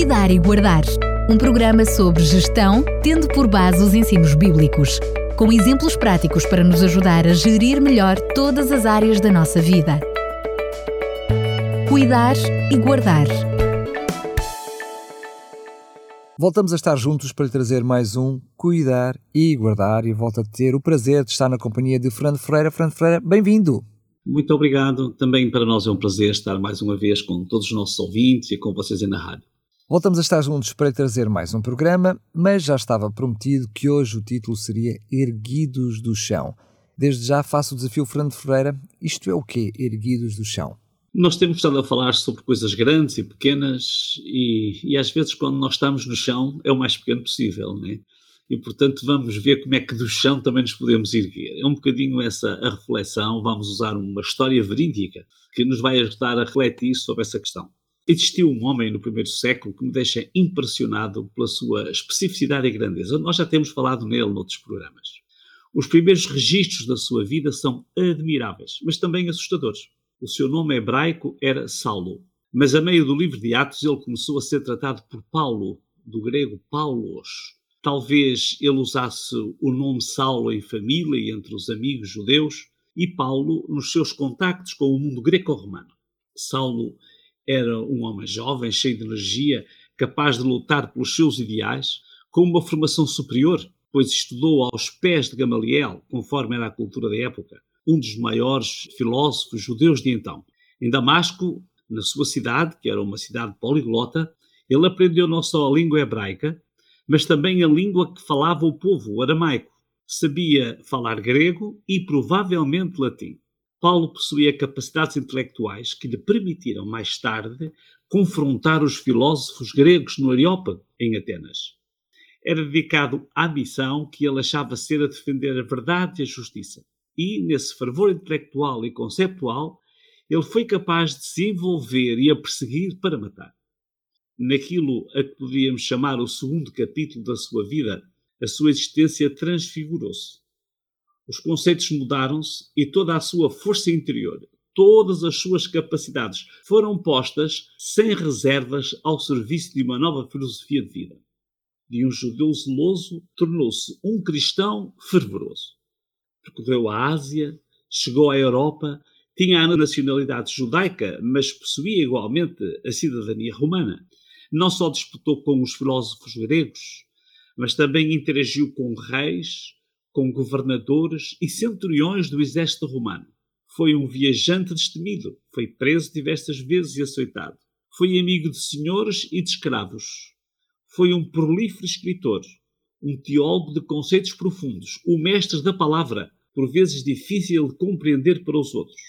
Cuidar e Guardar, um programa sobre gestão, tendo por base os ensinos bíblicos, com exemplos práticos para nos ajudar a gerir melhor todas as áreas da nossa vida. Cuidar e Guardar. Voltamos a estar juntos para lhe trazer mais um Cuidar e Guardar e volto a ter o prazer de estar na companhia de Fernando Ferreira. Fernando Ferreira, bem-vindo! Muito obrigado. Também para nós é um prazer estar mais uma vez com todos os nossos ouvintes e com vocês aí na rádio. Voltamos a estar juntos para trazer mais um programa, mas já estava prometido que hoje o título seria Erguidos do Chão. Desde já faço o desafio Fernando Ferreira. Isto é o quê, Erguidos do Chão? Nós temos estado a falar sobre coisas grandes e pequenas e, e às vezes quando nós estamos no chão é o mais pequeno possível, não é? e, portanto, vamos ver como é que do chão também nos podemos erguer. É um bocadinho essa a reflexão, vamos usar uma história verídica que nos vai ajudar a refletir sobre essa questão. Existiu um homem no primeiro século que me deixa impressionado pela sua especificidade e grandeza. Nós já temos falado nele noutros programas. Os primeiros registros da sua vida são admiráveis, mas também assustadores. O seu nome hebraico era Saulo, mas a meio do livro de Atos ele começou a ser tratado por Paulo, do grego Paulos, Talvez ele usasse o nome Saulo em família e entre os amigos judeus e Paulo nos seus contactos com o mundo greco-romano. Saulo era um homem jovem, cheio de energia, capaz de lutar pelos seus ideais, com uma formação superior, pois estudou aos pés de Gamaliel, conforme era a cultura da época, um dos maiores filósofos judeus de então. Em Damasco, na sua cidade, que era uma cidade poliglota, ele aprendeu não só a língua hebraica, mas também a língua que falava o povo, o aramaico. Sabia falar grego e provavelmente latim. Paulo possuía capacidades intelectuais que lhe permitiram mais tarde confrontar os filósofos gregos no Areópago, em Atenas. Era dedicado à missão que ele achava ser a defender a verdade e a justiça. E, nesse fervor intelectual e conceptual, ele foi capaz de se envolver e a perseguir para matar naquilo a que poderíamos chamar o segundo capítulo da sua vida, a sua existência transfigurou-se. Os conceitos mudaram-se e toda a sua força interior, todas as suas capacidades foram postas sem reservas ao serviço de uma nova filosofia de vida. De um judeu zeloso, tornou-se um cristão fervoroso. Percorreu a Ásia, chegou à Europa, tinha a nacionalidade judaica, mas possuía igualmente a cidadania romana não só disputou com os filósofos gregos, mas também interagiu com reis, com governadores e centuriões do exército romano. Foi um viajante destemido, foi preso diversas vezes e açoitado. Foi amigo de senhores e de escravos. Foi um prolífero escritor, um teólogo de conceitos profundos, o mestre da palavra, por vezes difícil de compreender para os outros,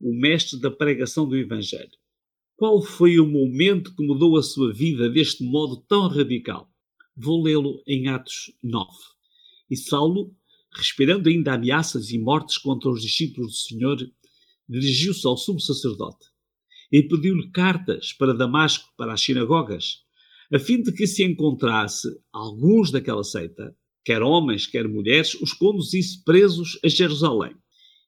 o mestre da pregação do Evangelho. Qual foi o momento que mudou a sua vida deste modo tão radical? Vou lê-lo em Atos 9. E Saulo, respirando ainda ameaças e mortes contra os discípulos do Senhor, dirigiu-se ao sumo sacerdote e pediu-lhe cartas para Damasco, para as sinagogas, a fim de que se encontrasse alguns daquela seita, quer homens, quer mulheres, os conduzisse presos a Jerusalém.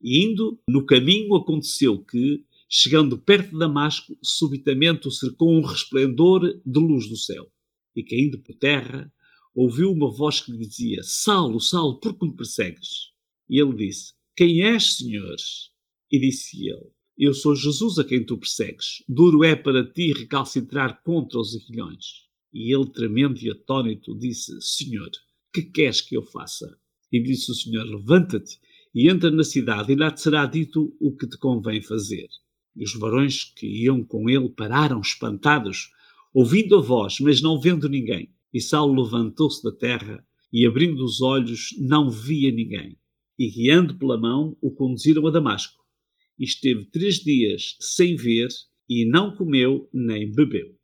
E indo, no caminho aconteceu que, Chegando perto de Damasco, subitamente o cercou um resplendor de luz do céu. E caindo por terra, ouviu uma voz que lhe dizia: Saulo, Saulo, por que me persegues? E ele disse: Quem és, Senhor? E disse ele: Eu sou Jesus a quem tu persegues. Duro é para ti recalcitrar contra os aguilhões. E ele, tremendo e atônito, disse: Senhor, que queres que eu faça? E disse o Senhor: Levanta-te e entra na cidade, e lá te será dito o que te convém fazer. E os varões que iam com ele pararam espantados, ouvindo a voz, mas não vendo ninguém. E Saulo levantou-se da terra e, abrindo os olhos, não via ninguém. E, guiando pela mão, o conduziram a Damasco. E esteve três dias sem ver e não comeu nem bebeu.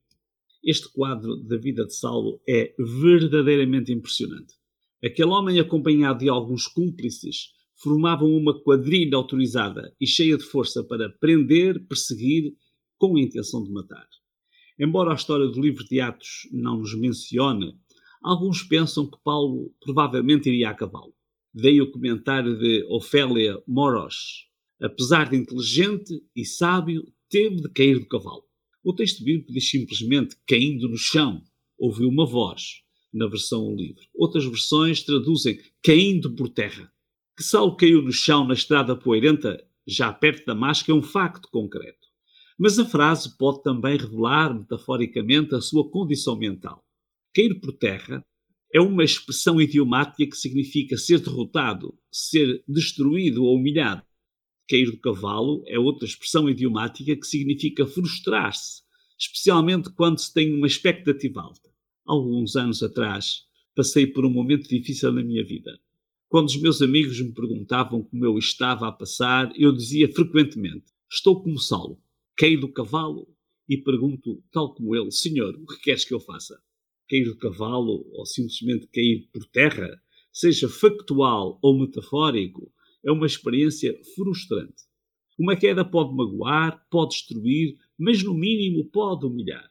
Este quadro da vida de Saulo é verdadeiramente impressionante. Aquele homem, acompanhado de alguns cúmplices, formavam uma quadrilha autorizada e cheia de força para prender, perseguir, com a intenção de matar. Embora a história do livro de Atos não nos mencione, alguns pensam que Paulo provavelmente iria a cavalo. Dei o comentário de Ofélia Moros. Apesar de inteligente e sábio, teve de cair do cavalo. O texto bíblico diz simplesmente caindo no chão, ouviu uma voz, na versão livre. Outras versões traduzem caindo por terra. Que Saulo caiu no chão na estrada poeirenta, já perto da Damasco, é um facto concreto. Mas a frase pode também revelar, metaforicamente, a sua condição mental. Cair por terra é uma expressão idiomática que significa ser derrotado, ser destruído ou humilhado. Cair do cavalo é outra expressão idiomática que significa frustrar-se, especialmente quando se tem uma expectativa alta. Alguns anos atrás, passei por um momento difícil na minha vida. Quando os meus amigos me perguntavam como eu estava a passar, eu dizia frequentemente: Estou como Saulo, caí do cavalo e pergunto, tal como ele: Senhor, o que queres que eu faça? Cair do cavalo ou simplesmente cair por terra, seja factual ou metafórico, é uma experiência frustrante. Uma queda pode magoar, pode destruir, mas no mínimo pode humilhar.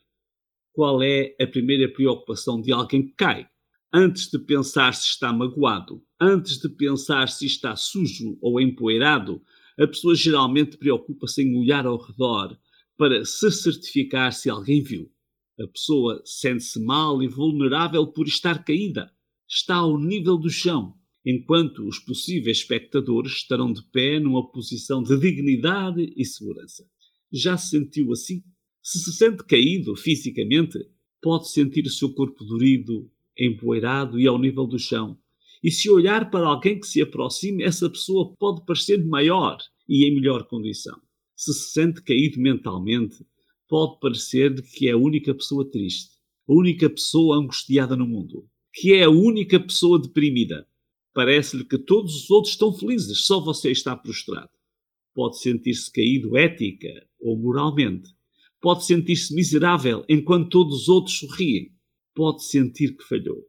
Qual é a primeira preocupação de alguém que cai? Antes de pensar se está magoado, antes de pensar se está sujo ou empoeirado, a pessoa geralmente preocupa-se em olhar ao redor para se certificar se alguém viu. A pessoa sente-se mal e vulnerável por estar caída. Está ao nível do chão enquanto os possíveis espectadores estarão de pé numa posição de dignidade e segurança. Já se sentiu assim? Se se sente caído fisicamente, pode sentir o seu corpo dorido, empoeirado e ao nível do chão. E se olhar para alguém que se aproxime, essa pessoa pode parecer maior e em melhor condição. Se se sente caído mentalmente, pode parecer que é a única pessoa triste, a única pessoa angustiada no mundo, que é a única pessoa deprimida Parece-lhe que todos os outros estão felizes, só você está prostrado. Pode sentir-se caído ética ou moralmente. Pode sentir-se miserável enquanto todos os outros sorriem. Pode sentir que falhou.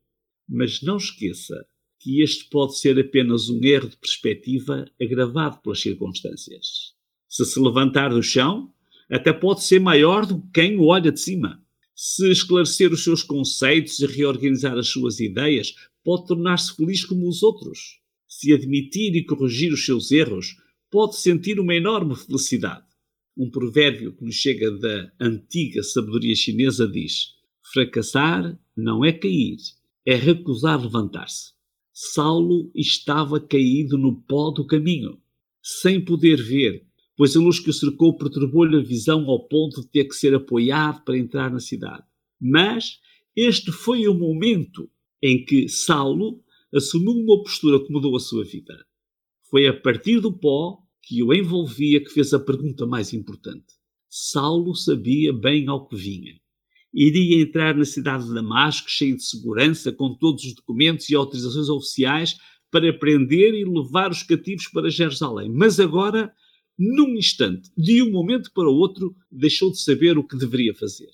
Mas não esqueça que este pode ser apenas um erro de perspectiva agravado pelas circunstâncias. Se se levantar do chão, até pode ser maior do que quem o olha de cima. Se esclarecer os seus conceitos e reorganizar as suas ideias, pode tornar-se feliz como os outros. Se admitir e corrigir os seus erros, pode sentir uma enorme felicidade. Um provérbio que nos chega da antiga sabedoria chinesa diz: fracassar não é cair, é recusar levantar-se. Saulo estava caído no pó do caminho, sem poder ver, pois a luz que o cercou perturbou-lhe a visão ao ponto de ter que ser apoiado para entrar na cidade. Mas este foi o momento em que Saulo assumiu uma postura que mudou a sua vida. Foi a partir do pó que o envolvia que fez a pergunta mais importante. Saulo sabia bem ao que vinha. Iria entrar na cidade de Damasco cheio de segurança, com todos os documentos e autorizações oficiais para prender e levar os cativos para Jerusalém. Mas agora, num instante, de um momento para o outro, deixou de saber o que deveria fazer.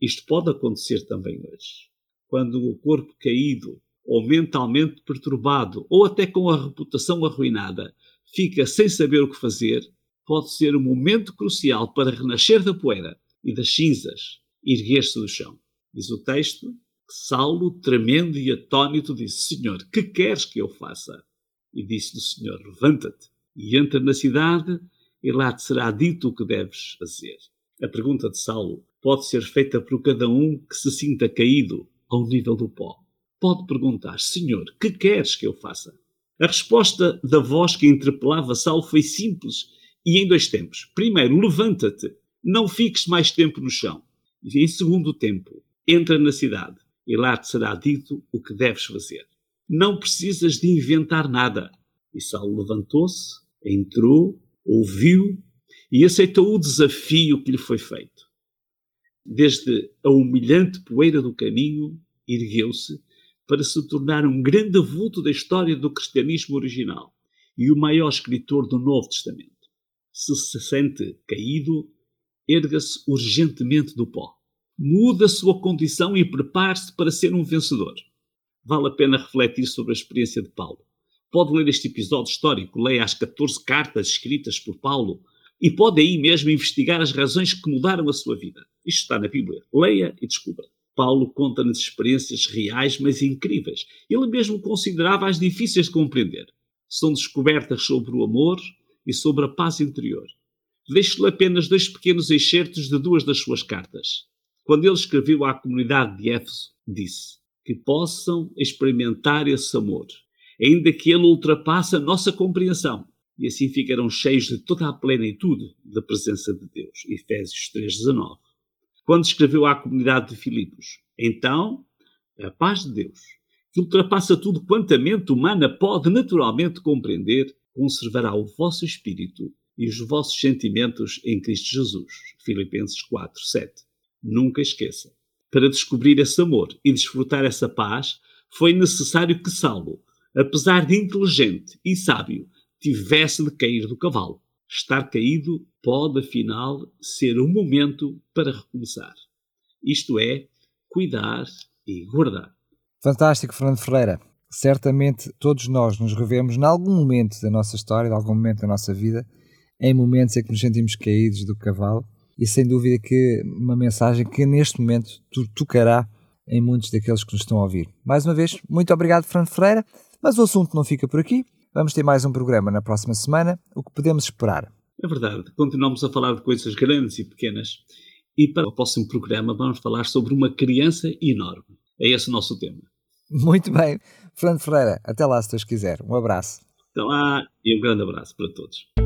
Isto pode acontecer também hoje quando o corpo caído, ou mentalmente perturbado, ou até com a reputação arruinada, fica sem saber o que fazer, pode ser um momento crucial para renascer da poeira e das cinzas erguer-se do chão. Diz o texto que Saulo, tremendo e atônito, disse: Senhor, que queres que eu faça? E disse-lhe o Senhor: Levanta-te e entra na cidade, e lá te será dito o que deves fazer. A pergunta de Saulo pode ser feita por cada um que se sinta caído ao nível do pó. Pode perguntar: Senhor, que queres que eu faça? A resposta da voz que interpelava Saulo foi simples e em dois tempos. Primeiro, levanta-te, não fiques mais tempo no chão. Em segundo tempo, entra na cidade e lá te será dito o que deves fazer. Não precisas de inventar nada. E Saulo levantou-se, entrou, ouviu e aceitou o desafio que lhe foi feito desde a humilhante poeira do caminho, ergueu-se para se tornar um grande vulto da história do cristianismo original e o maior escritor do Novo Testamento. Se se sente caído, erga-se urgentemente do pó. Muda a sua condição e prepare-se para ser um vencedor. Vale a pena refletir sobre a experiência de Paulo. Pode ler este episódio histórico, leia as 14 cartas escritas por Paulo e pode aí mesmo investigar as razões que mudaram a sua vida. Isto está na Bíblia. Leia e descubra. Paulo conta-nos experiências reais, mas incríveis. Ele mesmo considerava-as difíceis de compreender. São descobertas sobre o amor e sobre a paz interior. Deixo-lhe apenas dois pequenos excertos de duas das suas cartas. Quando ele escreveu à comunidade de Éfeso, disse que possam experimentar esse amor, ainda que ele ultrapasse a nossa compreensão, e assim ficarão cheios de toda a plenitude da presença de Deus. Efésios 3,19. Quando escreveu à comunidade de Filipos, então a paz de Deus, que ultrapassa tudo quanto a mente humana pode naturalmente compreender, conservará o vosso espírito e os vossos sentimentos em Cristo Jesus. Filipenses 4, 7. Nunca esqueça. Para descobrir esse amor e desfrutar essa paz, foi necessário que Saulo, apesar de inteligente e sábio, tivesse de cair do cavalo. Estar caído pode, afinal, ser um momento para recomeçar. Isto é, cuidar e guardar. Fantástico, Fernando Ferreira. Certamente todos nós nos revemos em algum momento da nossa história, em algum momento da nossa vida, em momentos em que nos sentimos caídos do cavalo e sem dúvida que uma mensagem que neste momento tocará em muitos daqueles que nos estão a ouvir. Mais uma vez, muito obrigado, Fernando Ferreira, mas o assunto não fica por aqui. Vamos ter mais um programa na próxima semana. O que podemos esperar? É verdade, continuamos a falar de coisas grandes e pequenas. E para o próximo programa vamos falar sobre uma criança enorme. É esse o nosso tema. Muito bem. Fernando Ferreira, até lá se Deus quiser. Um abraço. Até lá e um grande abraço para todos.